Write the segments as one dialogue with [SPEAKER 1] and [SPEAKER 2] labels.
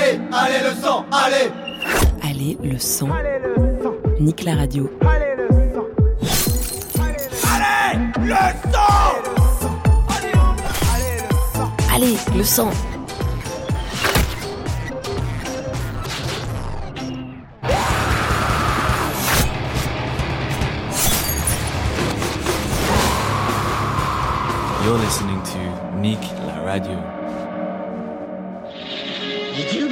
[SPEAKER 1] Allez, allez le sang, allez
[SPEAKER 2] Allez le sang. Nique la radio.
[SPEAKER 1] Allez le sang
[SPEAKER 2] Allez le sang.
[SPEAKER 3] You're listening to Nick La Radio.
[SPEAKER 4] 20倍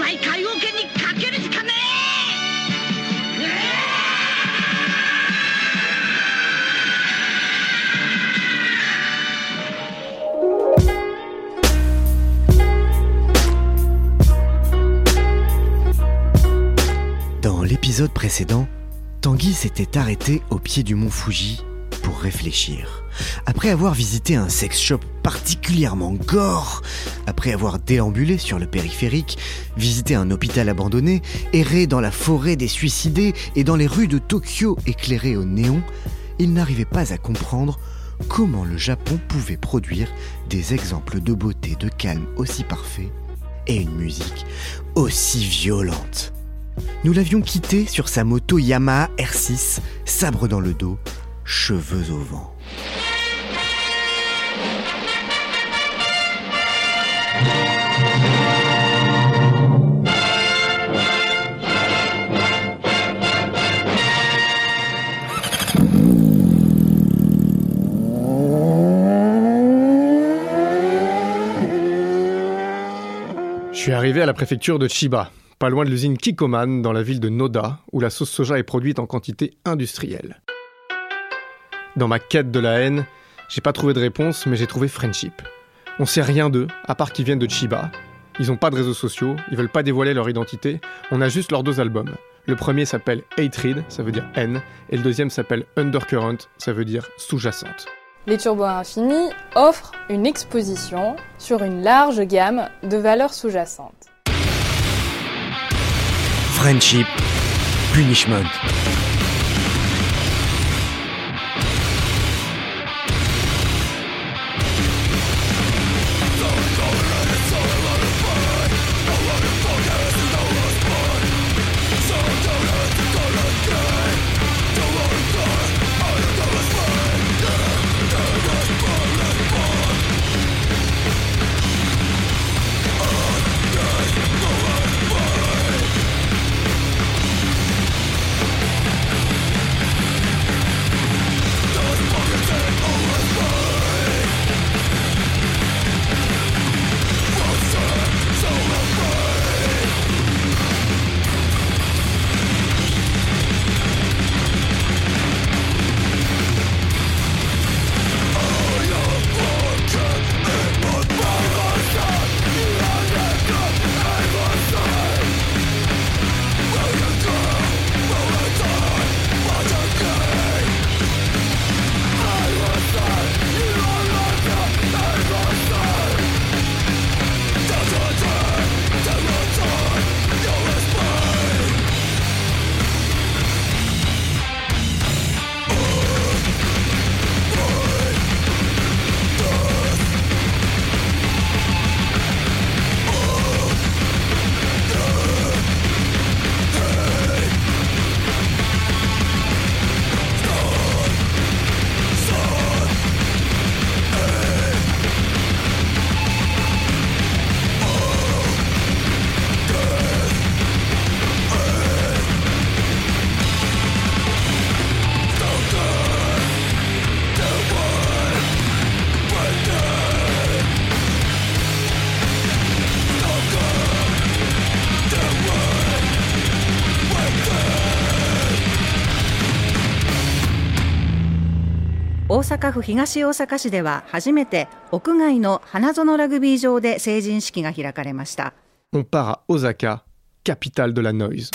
[SPEAKER 5] l'épisode précédent, Tanguy s'était arrêté au pied du mont Fuji pour réfléchir. Après avoir visité un sex shop particulièrement gore, après avoir déambulé sur le périphérique, visité un hôpital abandonné, erré dans la forêt des suicidés et dans les rues de Tokyo éclairées au néon, il n'arrivait pas à comprendre comment le Japon pouvait produire des exemples de beauté, de calme aussi parfaits et une musique aussi violente. Nous l'avions quitté sur sa moto Yamaha R6, sabre dans le dos, cheveux au vent.
[SPEAKER 6] Je suis arrivé à la préfecture de Chiba, pas loin de l'usine Kikoman, dans la ville de Noda, où la sauce soja est produite en quantité industrielle. Dans ma quête de la haine, j'ai pas trouvé de réponse, mais j'ai trouvé Friendship. On sait rien d'eux, à part qu'ils viennent de Chiba. Ils ont pas de réseaux sociaux, ils veulent pas dévoiler leur identité, on a juste leurs deux albums. Le premier s'appelle Hatred, ça veut dire haine, et le deuxième s'appelle Undercurrent, ça veut dire sous-jacente.
[SPEAKER 7] Les Turbos Infinis offrent une exposition sur une large gamme de valeurs sous-jacentes.
[SPEAKER 5] Friendship, punishment.
[SPEAKER 8] «阪府東大阪市では初めて屋外の花園ラグビー場で成人式が開かれました。
[SPEAKER 6] On part à Osaka, capitale de la noise.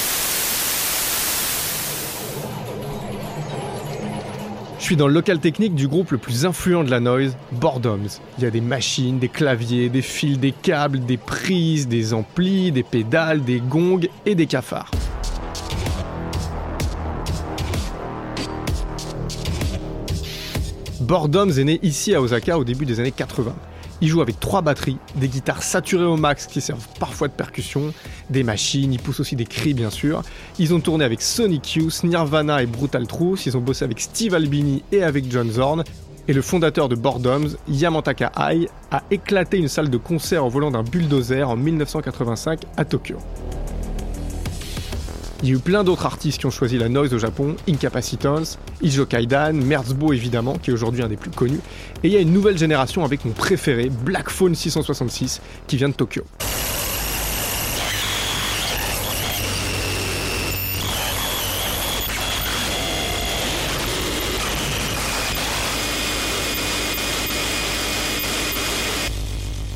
[SPEAKER 6] Je suis dans le local technique du groupe le plus influent de la noise, Boredoms. Il y a des machines, des claviers, des fils, des câbles, des prises, des amplis, des pédales, des gongs et des cafards. Boredoms est né ici à Osaka au début des années 80. Ils jouent avec trois batteries, des guitares saturées au max qui servent parfois de percussion, des machines, ils poussent aussi des cris bien sûr. Ils ont tourné avec Sonic Youth, Nirvana et Brutal Truth, ils ont bossé avec Steve Albini et avec John Zorn. Et le fondateur de Boredoms, Yamantaka Ai, a éclaté une salle de concert au volant d'un bulldozer en 1985 à Tokyo. Il y a eu plein d'autres artistes qui ont choisi la noise au Japon, Incapacitance, Ijo Kaidan, Merzbo évidemment, qui est aujourd'hui un des plus connus, et il y a une nouvelle génération avec mon préféré, Black Phone 666, qui vient de Tokyo.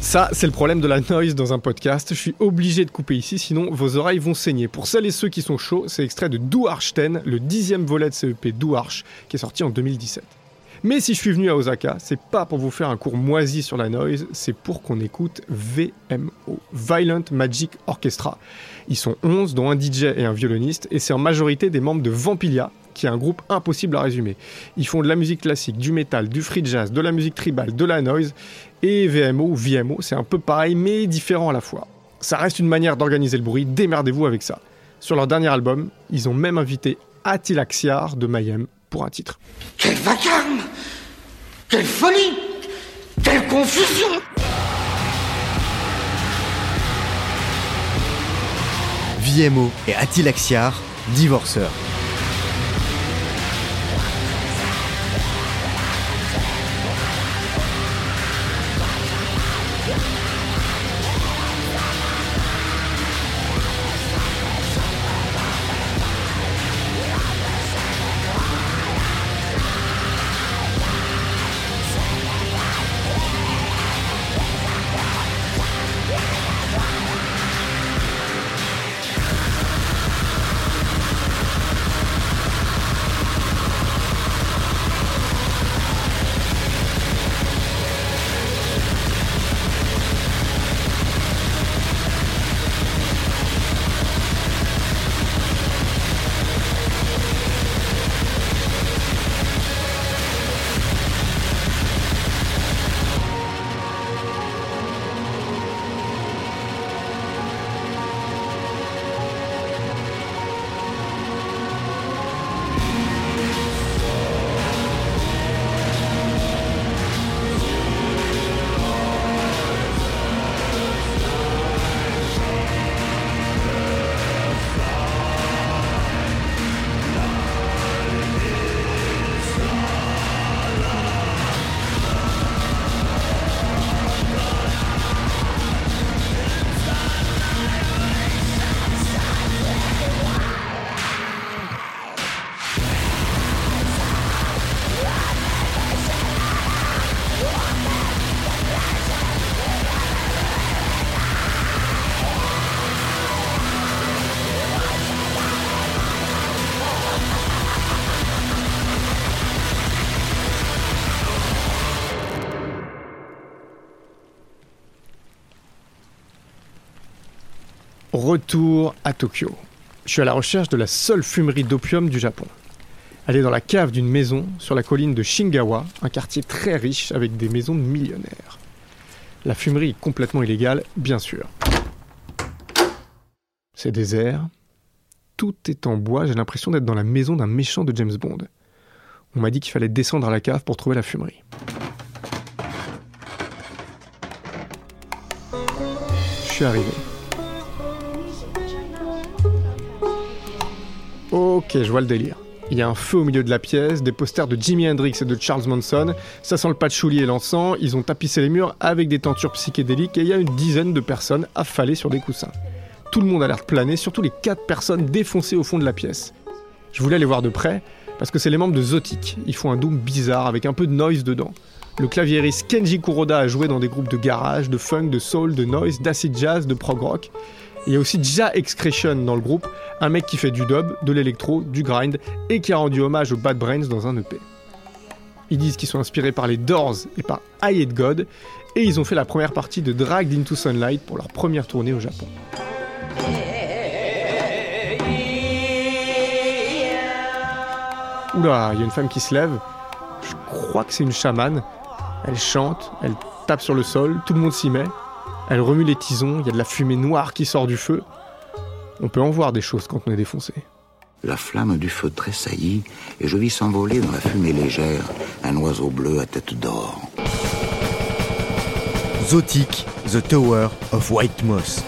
[SPEAKER 6] Ça, c'est le problème de la noise dans un podcast. Je suis obligé de couper ici, sinon vos oreilles vont saigner. Pour celles et ceux qui sont chauds, c'est extrait de Do Arch 10, le dixième volet de CEP Do Arch, qui est sorti en 2017. Mais si je suis venu à Osaka, c'est pas pour vous faire un cours moisi sur la noise, c'est pour qu'on écoute VMO, Violent Magic Orchestra. Ils sont 11, dont un DJ et un violoniste, et c'est en majorité des membres de Vampilia, qui est un groupe impossible à résumer. Ils font de la musique classique, du metal, du free jazz, de la musique tribal, de la noise, et VMO ou VMO, c'est un peu pareil mais différent à la fois. Ça reste une manière d'organiser le bruit, démerdez-vous avec ça. Sur leur dernier album, ils ont même invité Attila Xiar de Mayhem pour un titre.
[SPEAKER 4] Quel vacarme Quelle folie Quelle confusion
[SPEAKER 5] VMO et Attila Xiar, divorceurs.
[SPEAKER 6] Retour à Tokyo. Je suis à la recherche de la seule fumerie d'opium du Japon. Elle est dans la cave d'une maison sur la colline de Shingawa, un quartier très riche avec des maisons de millionnaires. La fumerie est complètement illégale, bien sûr. C'est désert. Tout est en bois, j'ai l'impression d'être dans la maison d'un méchant de James Bond. On m'a dit qu'il fallait descendre à la cave pour trouver la fumerie. Je suis arrivé. Ok, je vois le délire. Il y a un feu au milieu de la pièce, des posters de Jimi Hendrix et de Charles Manson, ça sent le patchouli et l'encens, ils ont tapissé les murs avec des tentures psychédéliques et il y a une dizaine de personnes affalées sur des coussins. Tout le monde a l'air de planer, surtout les quatre personnes défoncées au fond de la pièce. Je voulais les voir de près, parce que c'est les membres de Zotic. Ils font un doom bizarre avec un peu de noise dedans. Le claviériste Kenji Kuroda a joué dans des groupes de garage, de funk, de soul, de noise, d'acid jazz, de prog rock. Il y a aussi Ja Excretion dans le groupe, un mec qui fait du dub, de l'électro, du grind et qui a rendu hommage aux Bad Brains dans un EP. Ils disent qu'ils sont inspirés par les Doors et par I Hate God et ils ont fait la première partie de Dragged into Sunlight pour leur première tournée au Japon. Oula, il y a une femme qui se lève. Je crois que c'est une chamane. Elle chante, elle tape sur le sol, tout le monde s'y met. Elle remue les tisons, il y a de la fumée noire qui sort du feu. On peut en voir des choses quand on est défoncé.
[SPEAKER 9] La flamme du feu tressaillit et je vis s'envoler dans la fumée légère un oiseau bleu à tête d'or.
[SPEAKER 5] Zotic, The Tower of White Moss.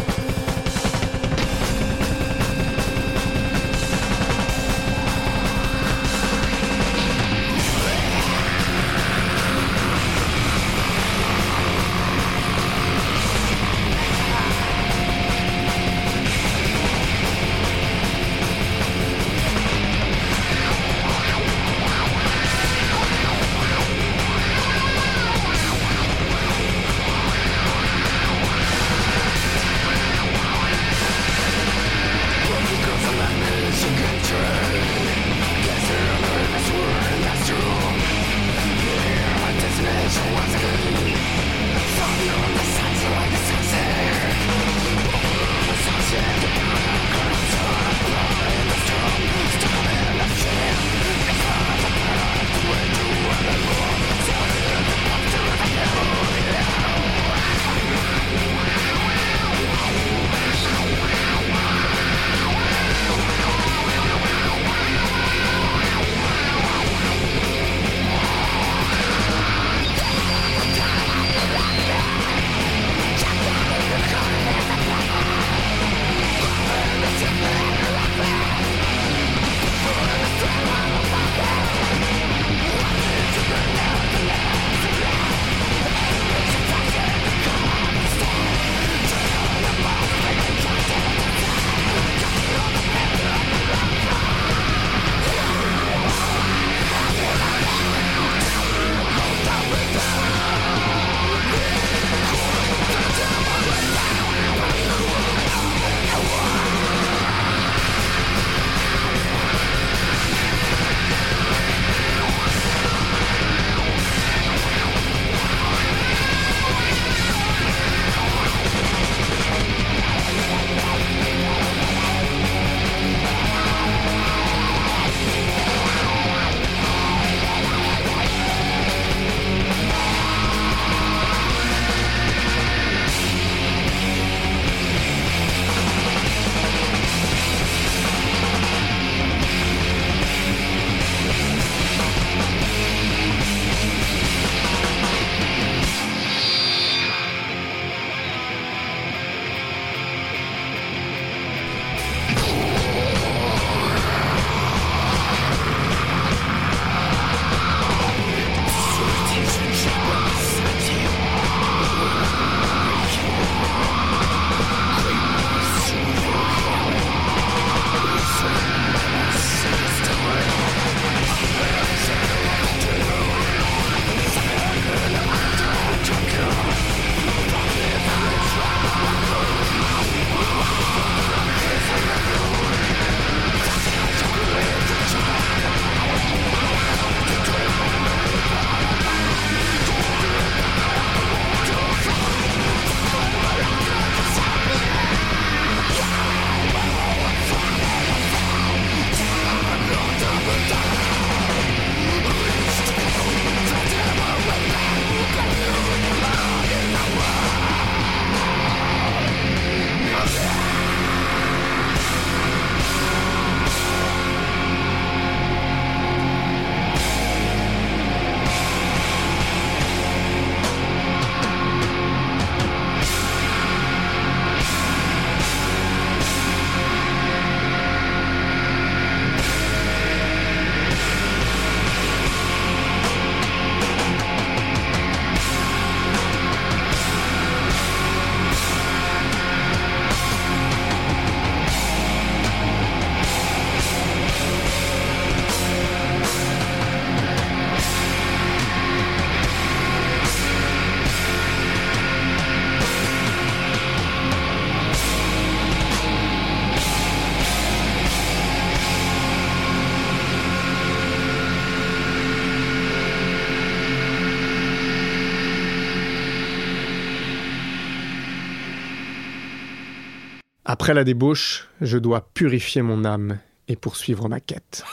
[SPEAKER 6] Après la débauche, je dois purifier mon âme et poursuivre ma quête.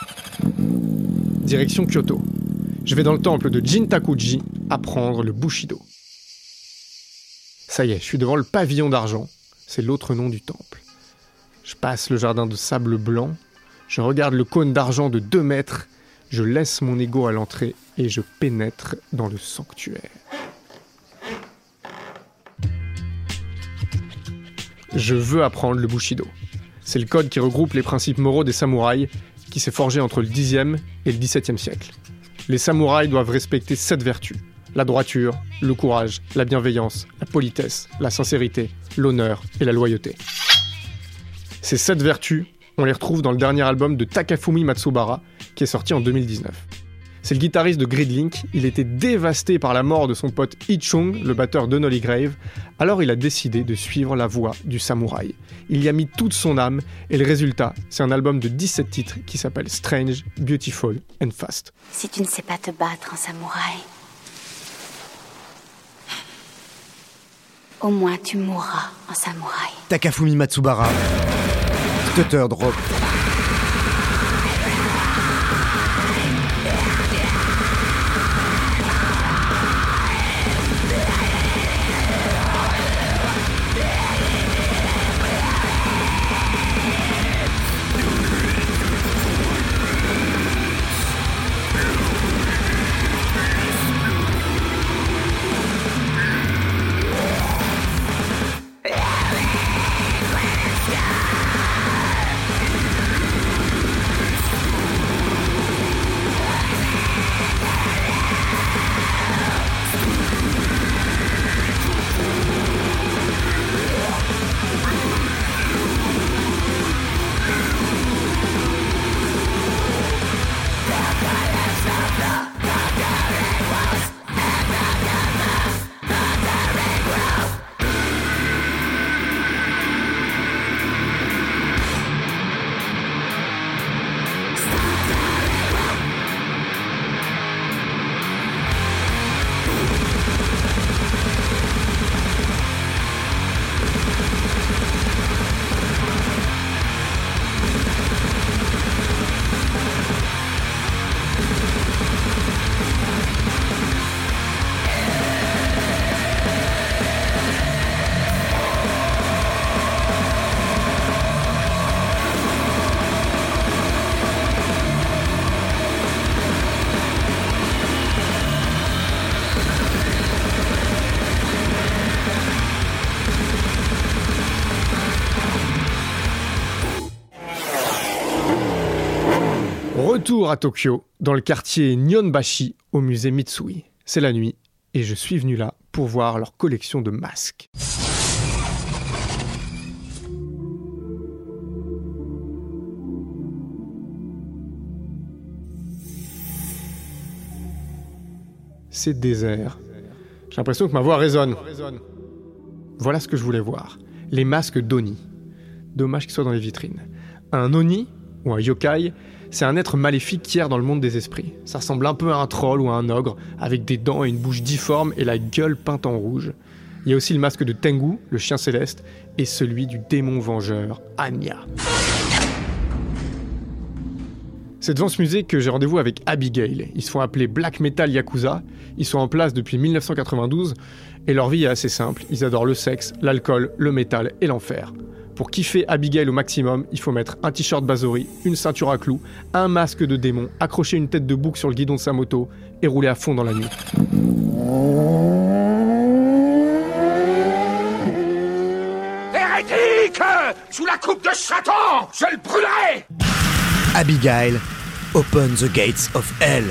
[SPEAKER 6] Direction Kyoto. Je vais dans le temple de Jintakuji apprendre le Bushido. Ça y est, je suis devant le pavillon d'argent. C'est l'autre nom du temple. Je passe le jardin de sable blanc. Je regarde le cône d'argent de 2 mètres. Je laisse mon ego à l'entrée et je pénètre dans le sanctuaire. Je veux apprendre le Bushido. C'est le code qui regroupe les principes moraux des samouraïs qui s'est forgé entre le 10e et le 17e siècle. Les samouraïs doivent respecter sept vertus la droiture, le courage, la bienveillance, la politesse, la sincérité, l'honneur et la loyauté. Ces sept vertus, on les retrouve dans le dernier album de Takafumi Matsubara, qui est sorti en 2019. C'est le guitariste de Gridlink, il était dévasté par la mort de son pote Ichung, le batteur de Nolly Grave, alors il a décidé de suivre la voie du samouraï. Il y a mis toute son âme, et le résultat, c'est un album de 17 titres qui s'appelle Strange, Beautiful and Fast.
[SPEAKER 10] Si tu ne sais pas te battre en samouraï, au moins tu mourras en samouraï.
[SPEAKER 5] Takafumi Matsubara, Stutter Drop. Retour à Tokyo, dans le quartier Nyonbashi, au musée Mitsui. C'est la nuit, et je suis venu là pour voir leur collection de masques. C'est désert. J'ai l'impression que ma voix résonne. Voilà ce que je voulais voir. Les masques d'Oni. Dommage qu'ils soient dans les vitrines. Un Oni, ou un yokai, c'est un être maléfique qui erre dans le monde des esprits. Ça ressemble un peu à un troll ou à un ogre, avec des dents et une bouche difforme et la gueule peinte en rouge. Il y a aussi le masque de Tengu, le chien céleste, et celui du démon vengeur, Anya. C'est devant ce musée que j'ai rendez-vous avec Abigail. Ils se font appeler Black Metal Yakuza. Ils sont en place depuis 1992 et leur vie est assez simple. Ils adorent le sexe, l'alcool, le métal et l'enfer. Pour kiffer Abigail au maximum, il faut mettre un t-shirt Bazori, une ceinture à clous, un masque de démon, accrocher une tête de bouc sur le guidon de sa moto et rouler à fond dans la nuit.
[SPEAKER 4] Hérétique Sous la coupe de Satan Je le brûlerai
[SPEAKER 5] Abigail, Open the Gates of Hell.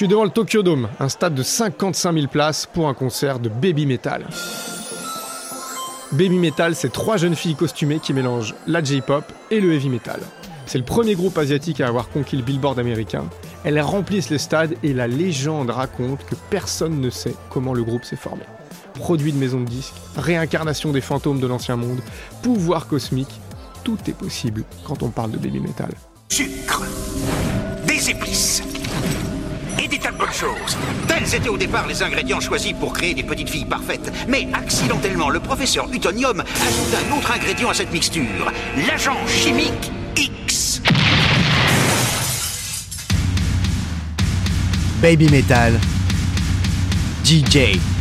[SPEAKER 6] Suis devant le Tokyo Dome, un stade de 55 000 places pour un concert de baby metal. Baby Metal, c'est trois jeunes filles costumées qui mélangent la J-pop et le heavy metal. C'est le premier groupe asiatique à avoir conquis le Billboard américain. Elles remplissent les stades et la légende raconte que personne ne sait comment le groupe s'est formé. Produit de maison de disques, réincarnation des fantômes de l'ancien monde, pouvoir cosmique, tout est possible quand on parle de Baby Metal.
[SPEAKER 11] Sucre, des épices et des tas de bonnes choses. Tels étaient au départ les ingrédients choisis pour créer des petites filles parfaites. Mais accidentellement, le professeur Utonium ajoute un autre ingrédient à cette mixture, l'agent chimique X.
[SPEAKER 12] Baby Metal, DJ.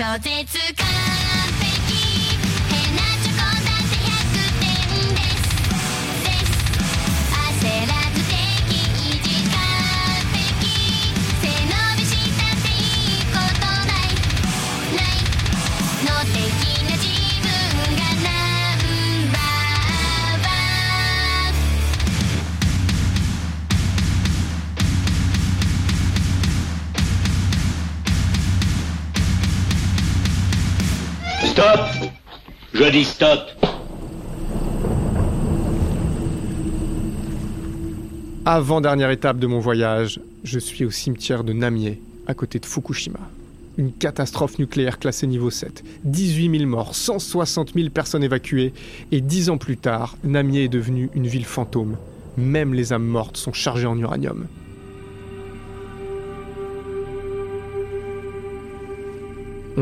[SPEAKER 13] Stop
[SPEAKER 6] Avant-dernière étape de mon voyage, je suis au cimetière de Namié, à côté de Fukushima. Une catastrophe nucléaire classée niveau 7. 18 000 morts, 160 000 personnes évacuées, et dix ans plus tard, Namié est devenue une ville fantôme. Même les âmes mortes sont chargées en uranium.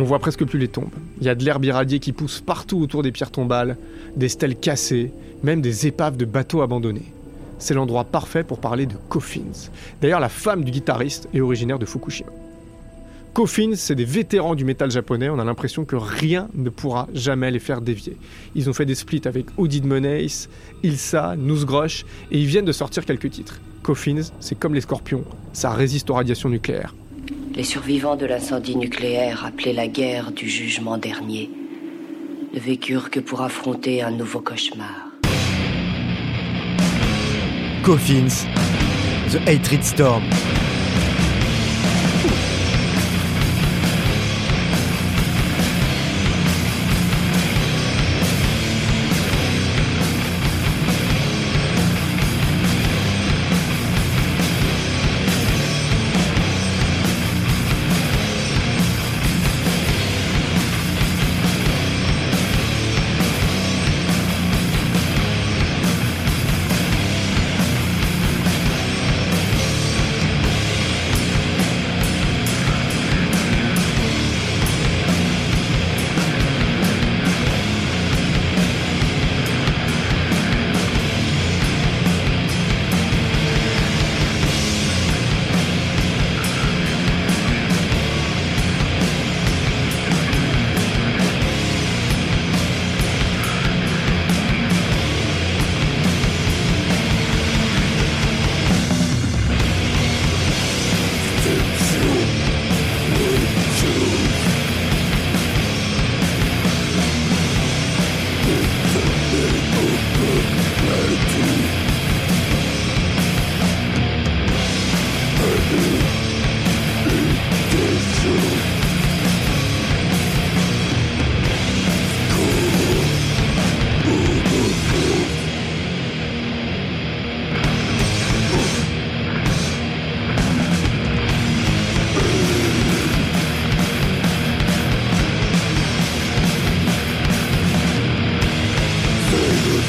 [SPEAKER 6] On voit presque plus les tombes. Il y a de l'herbe irradiée qui pousse partout autour des pierres tombales, des stèles cassées, même des épaves de bateaux abandonnés. C'est l'endroit parfait pour parler de coffins. D'ailleurs, la femme du guitariste est originaire de Fukushima. Coffins, c'est des vétérans du métal japonais, on a l'impression que rien ne pourra jamais les faire dévier. Ils ont fait des splits avec Audit Moneys, Ilsa, Noosgrosh, et ils viennent de sortir quelques titres. Coffins, c'est comme les scorpions, ça résiste aux radiations nucléaires.
[SPEAKER 14] Les survivants de l'incendie nucléaire, appelé la guerre du jugement dernier, ne vécurent que pour affronter un nouveau cauchemar.
[SPEAKER 12] Coffins, The Hatred Storm.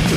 [SPEAKER 8] The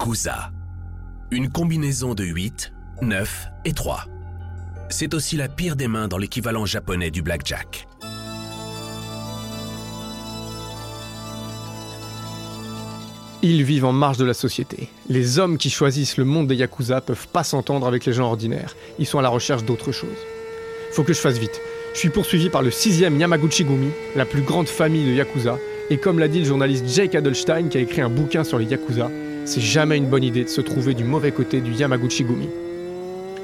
[SPEAKER 8] Yakuza. Une combinaison de 8, 9 et 3. C'est aussi la pire des mains dans l'équivalent japonais du blackjack.
[SPEAKER 6] Ils vivent en marge de la société. Les hommes qui choisissent le monde des Yakuza peuvent pas s'entendre avec les gens ordinaires. Ils sont à la recherche d'autre chose. Faut que je fasse vite. Je suis poursuivi par le sixième Yamaguchi-gumi, la plus grande famille de Yakuza, et comme l'a dit le journaliste Jake Adelstein qui a écrit un bouquin sur les Yakuza, c'est jamais une bonne idée de se trouver du mauvais côté du Yamaguchi-gumi.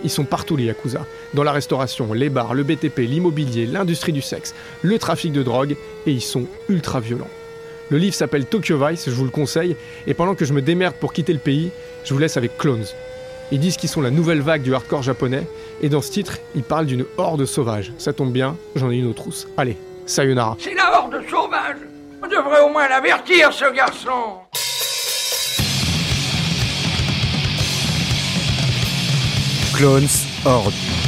[SPEAKER 6] Ils sont partout les Yakuza, dans la restauration, les bars, le BTP, l'immobilier, l'industrie du sexe, le trafic de drogue, et ils sont ultra violents. Le livre s'appelle Tokyo Vice, je vous le conseille, et pendant que je me démerde pour quitter le pays, je vous laisse avec Clones. Ils disent qu'ils sont la nouvelle vague du hardcore japonais, et dans ce titre, ils parlent d'une horde sauvage. Ça tombe bien, j'en ai une autre trousse. Allez, sayonara.
[SPEAKER 4] C'est la horde sauvage On devrait au moins l'avertir, ce garçon
[SPEAKER 5] Clones Horde.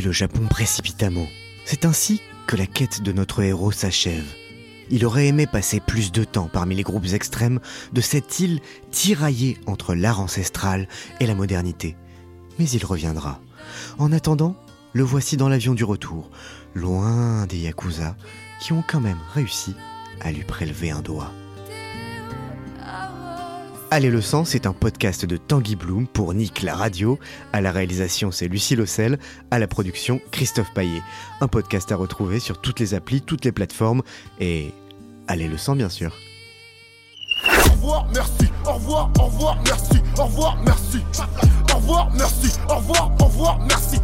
[SPEAKER 5] Le Japon précipitamment. C'est ainsi que la quête de notre héros s'achève. Il aurait aimé passer plus de temps parmi les groupes extrêmes de cette île tiraillée entre l'art ancestral et la modernité. Mais il reviendra. En attendant, le voici dans l'avion du retour, loin des Yakuza, qui ont quand même réussi à lui prélever un doigt. Allez le sang, c'est un podcast de Tanguy Bloom pour Nick la radio. À la réalisation, c'est Lucie Lossel. À la production, Christophe Paillet. Un podcast à retrouver sur toutes les applis, toutes les plateformes. Et allez le sang, bien sûr.
[SPEAKER 1] Au revoir, merci. Au revoir, au revoir, merci. Au revoir, merci. Au revoir, merci. Au revoir, au revoir, merci.